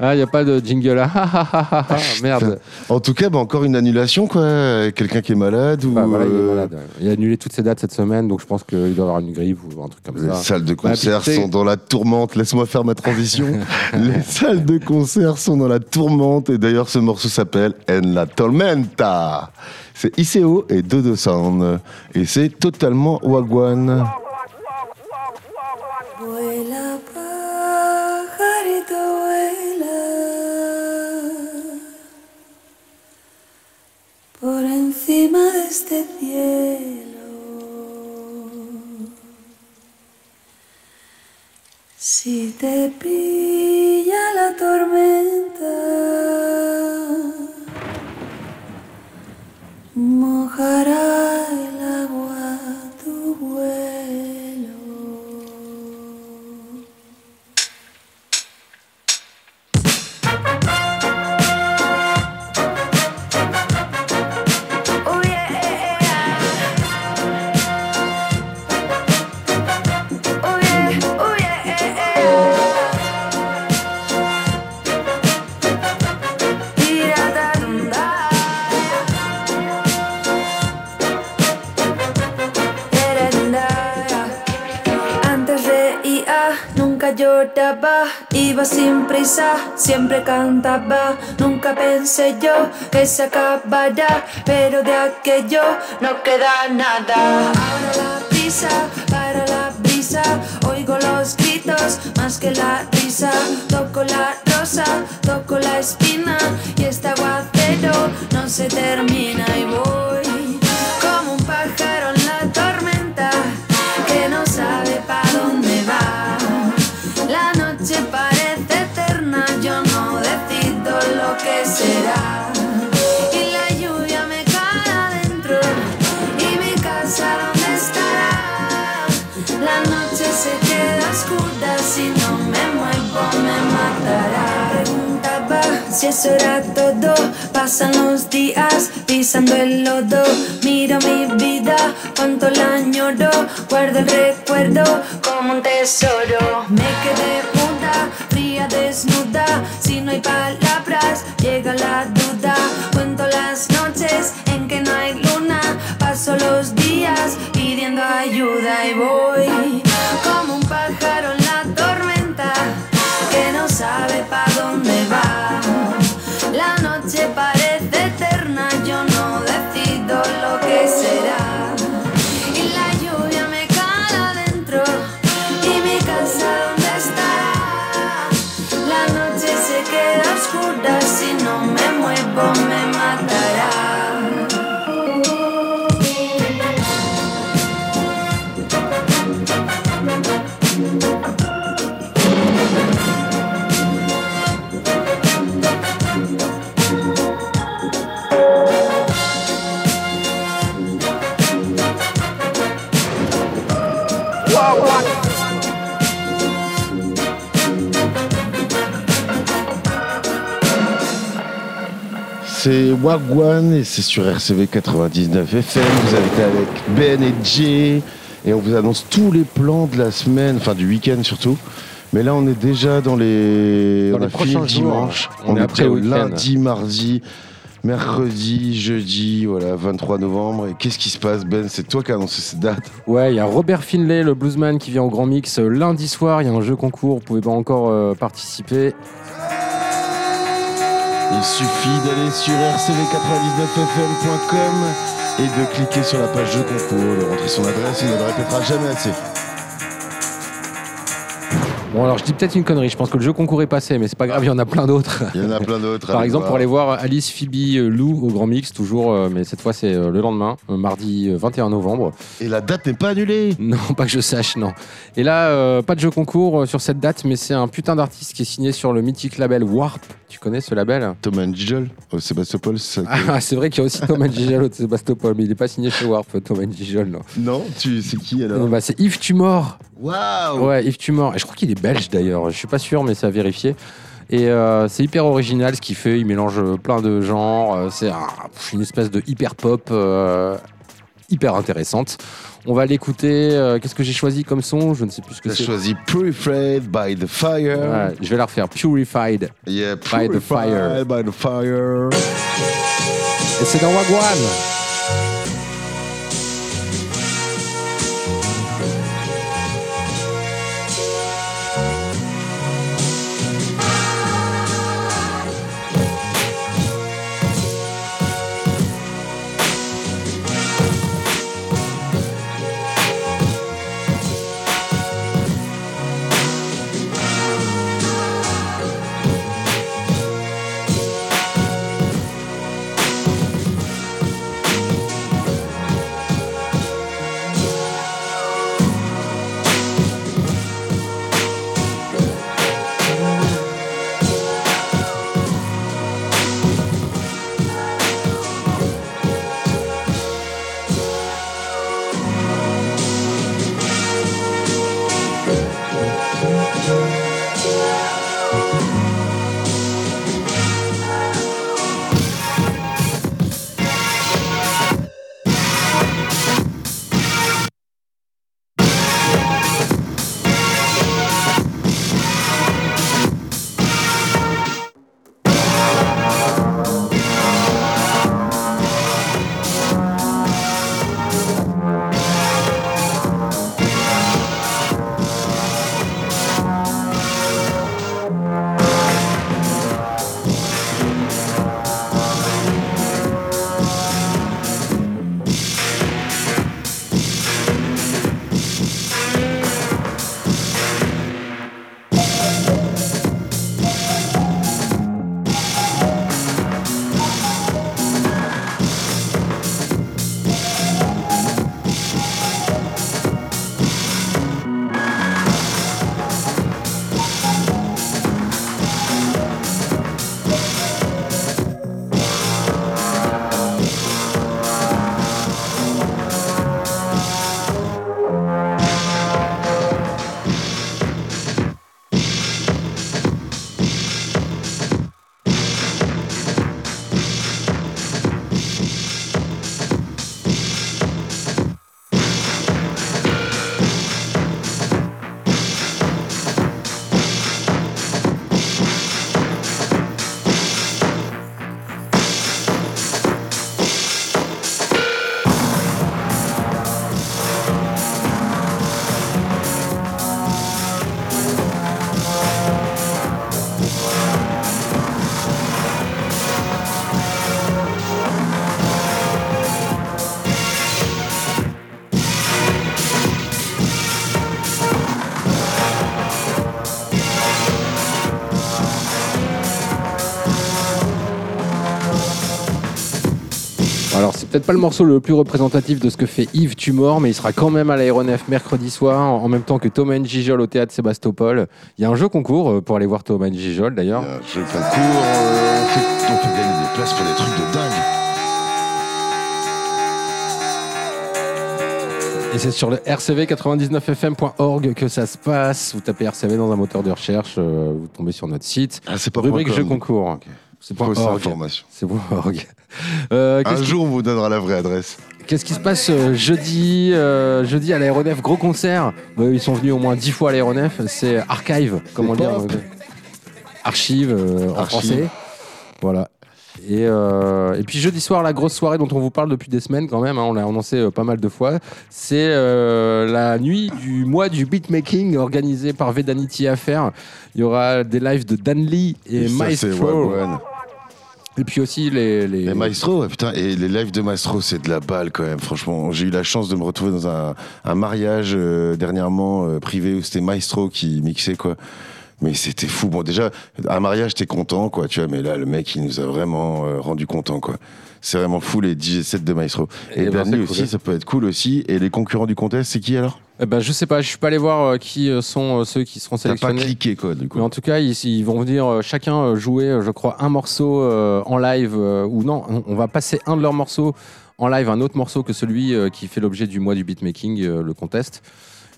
Ah, il n'y a pas de jingle là. Ah, ah, ah, ah, ah, Merde. En tout cas, bah, encore une annulation quoi. Quelqu'un qui est malade ou. Bah, voilà, il, est euh, malade, ouais. Il a annulé toutes ses dates cette semaine, donc je pense qu'il doit avoir une grippe ou un truc comme Les ça. salles de concert sont dans la tourmente. Laisse-moi faire ma transition. Les salles de concert sont dans la tourmente. Et d'ailleurs, ce morceau s'appelle En la Tormenta. C'est ICO et Dodo Sound. Et c'est totalement Wagwan. Por encima de este cielo. Si te pilla la tormenta, mojará iba sin prisa, siempre cantaba. Nunca pensé yo que se acabará, pero de aquello no queda nada. Ahora la prisa, para la brisa, oigo los gritos más que la risa. Toco la rosa, toco la espina y este aguacero no se termina y voy si eso era todo. Pasan los días pisando el lodo. Miro mi vida, cuánto la añoro. Guardo el recuerdo como un tesoro. Me quedé muda, fría, desnuda. Si no hay palabras, llega la duda. Cuento las noches en que no hay luna. Paso los días pidiendo ayuda y voy como un pájaro en la tormenta me muevo C'est Wagwan et c'est sur RCV 99 FM. Vous avez été avec Ben et Jay et on vous annonce tous les plans de la semaine, enfin du week-end surtout. Mais là, on est déjà dans les. Dans on les a fini prochains le jours. dimanche. On On, est est après au lundi, mardi, mercredi, jeudi, voilà, 23 novembre. Et qu'est-ce qui se passe, Ben? C'est toi qui as annoncé cette date. Ouais, il y a Robert Finlay, le bluesman, qui vient au Grand Mix euh, lundi soir. Il y a un jeu concours, vous pouvez pas encore euh, participer. Il suffit d'aller sur rcv99fm.com et de cliquer sur la page de concours, de rentrer son adresse, on ne le répétera jamais assez. Bon, alors je dis peut-être une connerie. Je pense que le jeu concours est passé, mais c'est pas grave, il y en a plein d'autres. Il y en a plein d'autres. Par exemple, voir. pour aller voir Alice Phoebe euh, Lou au Grand Mix, toujours, euh, mais cette fois c'est euh, le lendemain, euh, mardi euh, 21 novembre. Et la date n'est pas annulée Non, pas que je sache, non. Et là, pas de jeu concours sur cette date, mais c'est un putain d'artiste qui est signé sur le mythique label Warp. Tu connais ce label? Thomas Gijol au Sébastopol, c'est Ah, c'est vrai qu'il y a aussi Thomas Gijol au Sébastopol, mais il n'est pas signé chez Warp, Thomas Gijol, non. Non, tu c'est qui alors? Bah, c'est Yves Tumor. Waouh Ouais, Yves Tumor. Et je crois qu'il est belge d'ailleurs. Je suis pas sûr, mais c'est à vérifier. Et euh, c'est hyper original ce qu'il fait. Il mélange euh, plein de genres. Euh, C'est un- une espèce de hyper pop euh, hyper intéressante. On va l'écouter. Euh, Qu'est-ce que j'ai choisi comme son? Je ne sais plus ce que c'est. choisi Purified by the Fire. Ouais, je vais la refaire. Purified. Yeah, By the fire. By the Fire. Et c'est dans Wagwan. Peut-être pas le morceau le plus représentatif de ce que fait Yves Tumor, mais il sera quand même à l'aéronef mercredi soir, en même temps que Thomas Gijol au théâtre Sébastopol. Il y a un jeu concours euh, pour aller voir Thomas Gijol d'ailleurs. Je concours, euh, on, fait gagner des places pour des trucs de dingue. Et c'est sur le rcv99fm.org que ça se passe. Vous tapez RCV dans un moteur de recherche, euh, vous tombez sur notre site. Ah, c'est pas Rubrique jeu concours. C'est Fausse org. information. C'est org. Euh, Un jour, on vous donnera la vraie adresse. Qu'est-ce qui se passe euh, jeudi, euh, jeudi à l'aéronef? Gros concert. Bah, ils sont venus au moins dix fois à l'aéronef. C'est Archive, comment dire pop. Archive euh, en Archive. français. Voilà. Et, euh, et puis jeudi soir, la grosse soirée dont on vous parle depuis des semaines quand même, hein, on l'a annoncé euh, pas mal de fois, c'est euh, la nuit du mois du beatmaking organisée par Vedanity Affair. Il y aura des lives de Dan Lee et, Et ça, Maestro. Et puis aussi les. Les, Les Maestro, ouais, putain, et les lives de Maestro, c'est de la balle quand même, franchement. J'ai eu la chance de me retrouver dans un, un mariage euh, dernièrement euh, privé où c'était Maestro qui mixait, quoi. Mais c'était fou. Bon, déjà, un mariage, t'es content, quoi, tu vois, mais là, le mec, il nous a vraiment euh, rendu content, quoi. C'est vraiment fou, les DJ sets de Maestro. Et, ben, cool, aussi, ça peut être cool aussi. Et les concurrents du contest, c'est qui alors? Eh ben, je sais pas, je suis pas allé voir euh, qui euh, sont euh, ceux qui seront T'as pas sélectionnés. cliqué, quoi, du coup. Mais en tout cas, ils, ils vont venir euh, chacun euh, jouer, euh, je crois, un morceau euh, en live, euh, ou non, on- on va passer un de leurs morceaux en live, un autre morceau que celui euh, qui fait l'objet du mois du beatmaking, euh, le contest.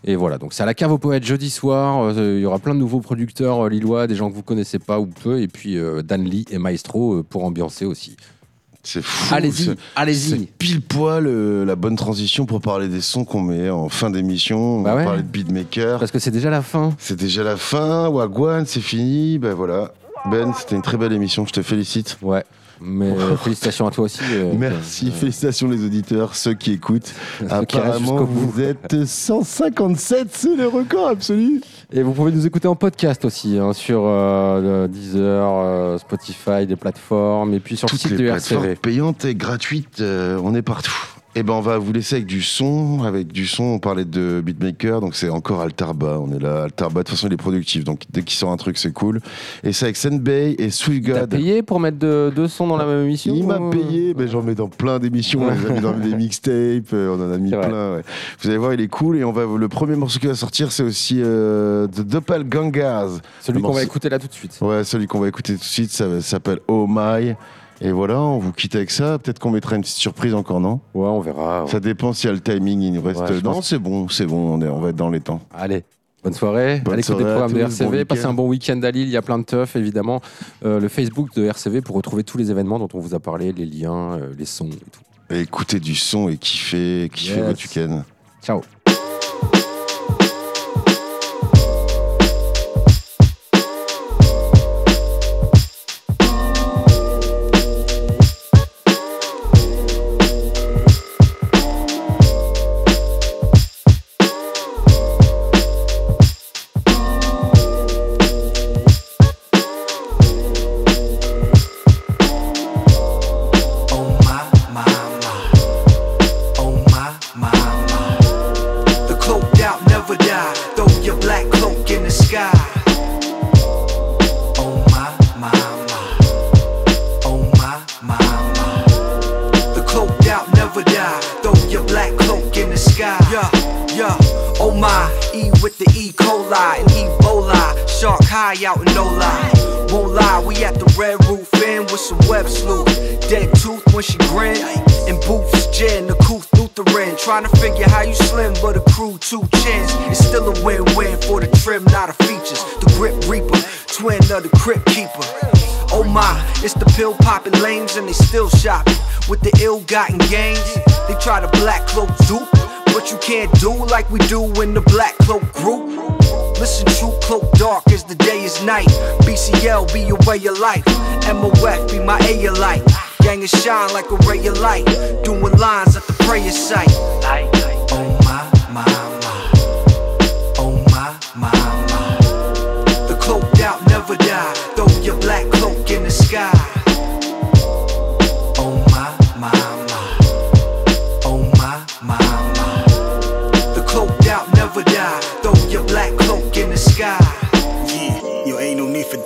Et voilà, donc c'est à la cave aux poètes jeudi soir. euh, Il y aura plein de nouveaux producteurs euh, lillois, des gens que vous connaissez pas ou peu, et puis euh, Dan Lee et Maestro euh, pour ambiancer aussi. C'est fou. Allez-y, allez-y. C'est pile poil euh, la bonne transition pour parler des sons qu'on met en fin d'émission. On Bah va ouais. parler de beatmaker. Parce que c'est déjà la fin. C'est déjà la fin. Wagwan, c'est fini. Ben voilà. Ben, c'était une très belle émission. Je te félicite. Ouais. Mais euh, félicitations à toi aussi. euh, Merci, euh, félicitations les auditeurs, ceux qui écoutent. Ceux Apparemment, vous êtes 157, c'est le record absolu. Et vous pouvez nous écouter en podcast aussi, hein, sur Deezer, Spotify, des plateformes, et puis sur Toutes le site les de plateformes RCV. payantes et gratuites, on est partout. Et ben on va vous laisser avec du son, avec du son. On parlait de beatmaker, donc c'est encore Altarba. On est là, Altarba. De toute façon, il est productif, donc dès qu'il sort un truc, c'est cool. Et c'est avec Senbei et Sweet T'as God. payé pour mettre de- deux sons dans la même émission Il m'a payé, mais j'en mets dans plein d'émissions. On les a mis dans des mixtapes, euh, on en a mis plein. ouais. Vous allez voir, il est cool. Et on va le premier morceau qui va sortir, c'est aussi euh, The Doppelgangers. Celui qu'on va écouter là tout de suite. Ouais, celui qu'on va écouter tout de suite, ça, ça s'appelle Oh My. Et voilà, on vous quitte avec ça. Peut-être qu'on mettra une petite surprise encore, non? Ouais, on verra. Ça dépend s'il y a le timing. Il nous reste. Ouais, je non, pense- c'est bon, c'est bon. On, est, on va être dans les temps. Allez. Bonne soirée, Bonne l'écoute des soirée à programmes de tous, RCV, passez un bon week-end à Lille, il y a plein de teuf évidemment, Euh, le Facebook de RCV pour retrouver tous les événements dont on vous a parlé, les liens, euh, les sons et tout. Et écoutez du son et kiffez, kiffez Yes. votre week-end. Ciao. Like we do in the black cloak group. Listen, true cloak dark as the day is night. BCL be your way of life. MOF be my A of light. Gang is shine like a ray of light. Doing lines at the prayer site.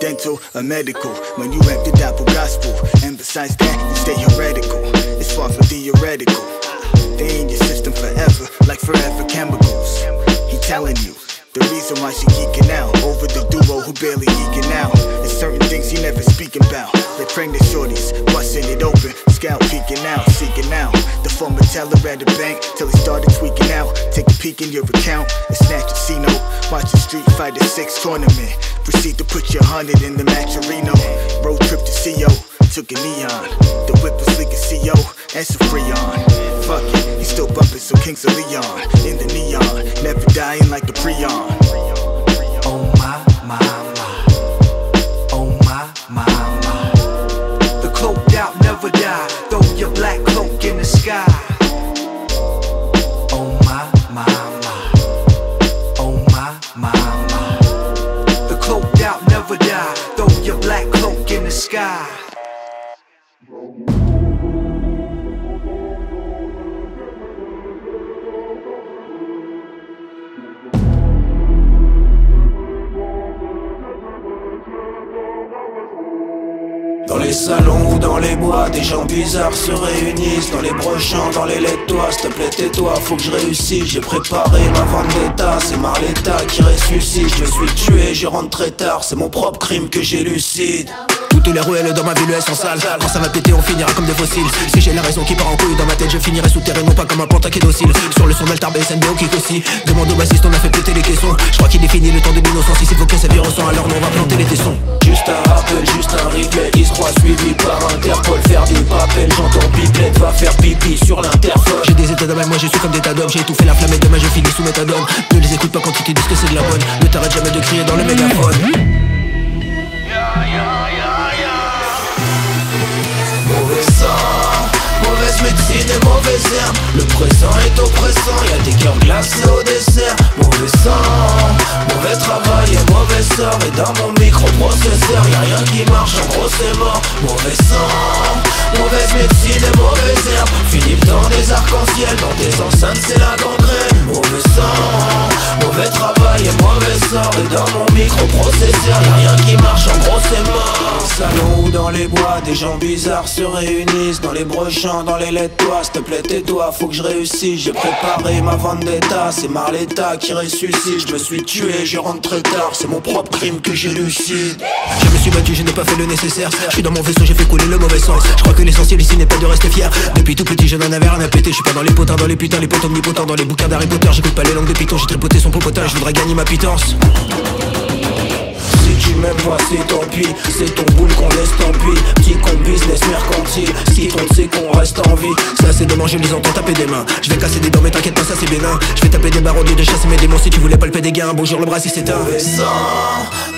Dental or medical when you the dapple gospel. And besides that, you stay heretical. It's far from theoretical. They in your system forever, like forever chemicals. He telling you. The reason why she geeking out over the duo who barely geeking out. There's certain things he never speaking about. They Like pregnant shorties, busting it open, scout peeking out, seeking out. The former teller at the bank till he started tweaking out. Take a peek in your account and snatch a C note. Watch a Street Fighter 6 tournament. Proceed to put your hundred in the Macherino. Road trip to CO, took a neon. The whip was as CO and some Freon. Fuck it, he still bumping some Kings of Leon. In the neon, never dying like the Preon. Oh my, my, my. Oh my, my, my. The cloaked out never die. Throw your black cloak in the sky. Oh my, my, my. Oh my, my, my. The cloaked out never die. Throw your black cloak in the sky. Salons ou dans les bois, des gens bizarres se réunissent. Dans les brochants, dans les laits s'il te plaît tais-toi, faut que je réussisse. J'ai préparé ma vendetta, c'est Marletta qui ressuscite. Je suis tué, je rentre très tard, c'est mon propre crime que j'élucide toutes les ruelles dans ma ville elles sont sales Quand ça va péter on finira comme des fossiles. Si j'ai la raison qui part en couille dans ma tête je finirai souterrain non pas comme un pantin qui est docile. Sur le son d'Altar SNBO qui aussi Demande au bassiste on a fait péter les caissons. Je crois qu'il définit le temps de l'innocence. Il faut que sa vie ressent alors on va planter les tessons. Juste un rappel, juste un replay. Il se croit suivi par Interpol Faire du papel, j'entends pipette Va faire pipi sur l'interphone. J'ai des états d'âme, moi je suis comme des tas d'hommes. J'ai étouffé la flamme et demain je finis sous méthadone Ne les écoute pas quand ils te disent que c'est de la bonne. Ne t'arrête jamais de crier dans le mégaphone médecine et mauvaise herbe. Le présent est oppressant, y a des cœurs glacés au dessert. Mauvais sang, mauvais travail et mauvais sort. Et dans mon microprocesseur, y a rien qui marche, en gros c'est mort. Mauvais sang, mauvaise médecine et mauvaise herbe. Philippe dans des arcs-en-ciel, dans tes enceintes c'est la gangrène. Mauvais sang, mauvais travail et mauvais sort. Et dans mon microprocesseur, y a rien qui marche, en gros c'est mort. Salon ou dans les bois, des gens bizarres se réunissent. Dans les brochants, dans les laits de toi, s'il te plaît tais-toi, faut que je réussisse. J'ai préparé ma vendetta, c'est Marletta qui ressuscite. Je me suis tué, je rentre très tard, c'est mon propre crime que j'élucide. Je me suis battu, je n'ai pas fait le nécessaire. Je suis dans mon vaisseau, j'ai fait couler le mauvais sens. Je crois que l'essentiel ici n'est pas de rester fier. Depuis tout petit, je n'en avais rien à péter. Je suis pas dans les potins, dans les putains, les potes omnipotents Dans les bouquins d'Harry Potter, j'écoute pas les langues de python J'ai tripoté son popotin, je voudrais gagner ma pitance tu m'aimes pas c'est tant pis. C'est ton boule qu'on laisse tant pis. Petit con business mercantile. Ce qui compte c'est qu'on reste en vie Ça c'est demain je les entends taper des mains. Je vais casser des dents mais t'inquiète pas ça c'est bénin. Je vais taper des barres au lieu mes démons. Si tu voulais palper des gains Bonjour le bras si c'est un. Mauvais sang,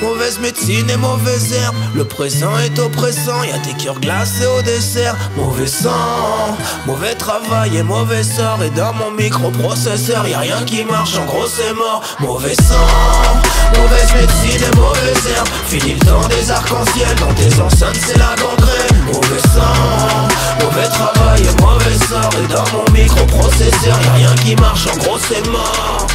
mauvaise médecine et mauvaise herbe Le présent est oppressant Y'a des cœurs glacés au dessert. Mauvais sang, mauvais travail et mauvais sort. Et dans mon microprocesseur Y'a rien qui marche en gros c'est mort. Mauvais sang, mauvaise médecine et mauvaise herbe Fini le temps des arcs-en-ciel Dans tes enceintes c'est la gangrène. Mauvais sang, mauvais travail et mauvais sort. Et dans mon microprocesseur Y'a rien qui marche en gros c'est mort